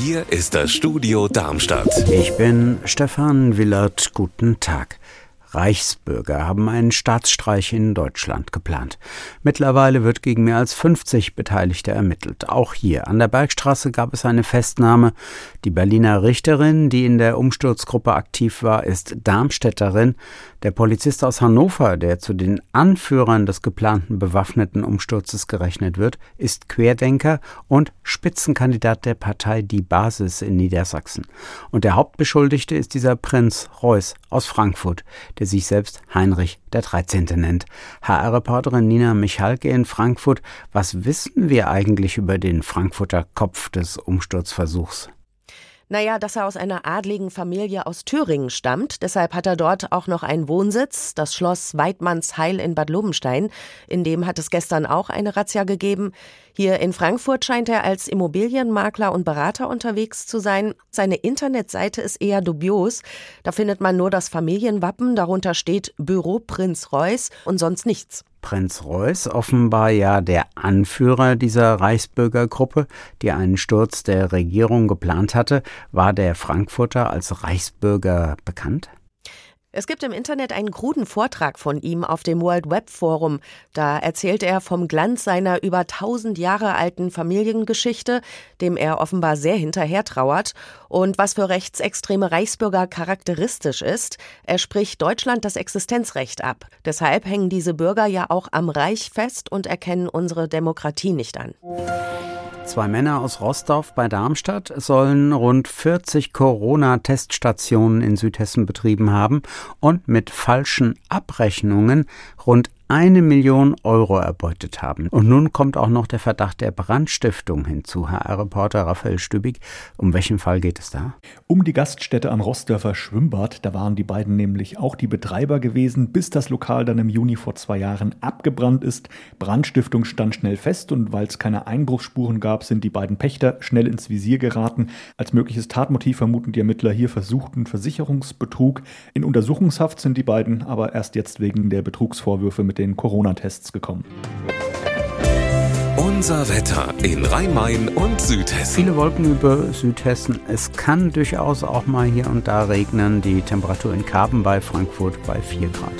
Hier ist das Studio Darmstadt. Ich bin Stefan Willert. Guten Tag. Reichsbürger haben einen Staatsstreich in Deutschland geplant. Mittlerweile wird gegen mehr als 50 Beteiligte ermittelt. Auch hier an der Bergstraße gab es eine Festnahme. Die Berliner Richterin, die in der Umsturzgruppe aktiv war, ist Darmstädterin. Der Polizist aus Hannover, der zu den Anführern des geplanten bewaffneten Umsturzes gerechnet wird, ist Querdenker und Spitzenkandidat der Partei Die Basis in Niedersachsen. Und der Hauptbeschuldigte ist dieser Prinz Reuß aus Frankfurt, der sich selbst Heinrich der 13. nennt. HR-Reporterin Nina Michalke in Frankfurt, was wissen wir eigentlich über den Frankfurter Kopf des Umsturzversuchs? Naja, dass er aus einer adligen Familie aus Thüringen stammt. Deshalb hat er dort auch noch einen Wohnsitz, das Schloss Weidmannsheil in Bad Lobenstein. In dem hat es gestern auch eine Razzia gegeben. Hier in Frankfurt scheint er als Immobilienmakler und Berater unterwegs zu sein. Seine Internetseite ist eher dubios. Da findet man nur das Familienwappen, darunter steht Büro Prinz Reuß und sonst nichts. Prinz Reuß offenbar ja der Anführer dieser Reichsbürgergruppe, die einen Sturz der Regierung geplant hatte. War der Frankfurter als Reichsbürger bekannt? Es gibt im Internet einen kruden Vortrag von ihm auf dem World Web Forum. Da erzählt er vom Glanz seiner über 1000 Jahre alten Familiengeschichte, dem er offenbar sehr hinterher trauert, und was für rechtsextreme Reichsbürger charakteristisch ist. Er spricht Deutschland das Existenzrecht ab. Deshalb hängen diese Bürger ja auch am Reich fest und erkennen unsere Demokratie nicht an. Zwei Männer aus Rostorf bei Darmstadt sollen rund 40 Corona-Teststationen in Südhessen betrieben haben und mit falschen Abrechnungen rund eine Million Euro erbeutet haben. Und nun kommt auch noch der Verdacht der Brandstiftung hinzu. HR-Reporter Raphael Stübig, um welchen Fall geht es da? Um die Gaststätte am Rossdörfer Schwimmbad. Da waren die beiden nämlich auch die Betreiber gewesen, bis das Lokal dann im Juni vor zwei Jahren abgebrannt ist. Brandstiftung stand schnell fest und weil es keine Einbruchsspuren gab, sind die beiden Pächter schnell ins Visier geraten. Als mögliches Tatmotiv vermuten die Ermittler hier versuchten Versicherungsbetrug. In Untersuchungshaft sind die beiden aber erst jetzt wegen der Betrugsvorwürfe mit den Corona-Tests gekommen. Unser Wetter in Rhein-Main und Südhessen. Viele Wolken über Südhessen. Es kann durchaus auch mal hier und da regnen. Die Temperatur in Karben bei Frankfurt bei 4 Grad.